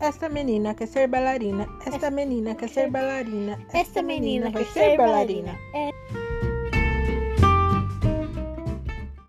Esta menina quer ser bailarina. Esta menina quer ser bailarina. Esta menina quer ser bailarina.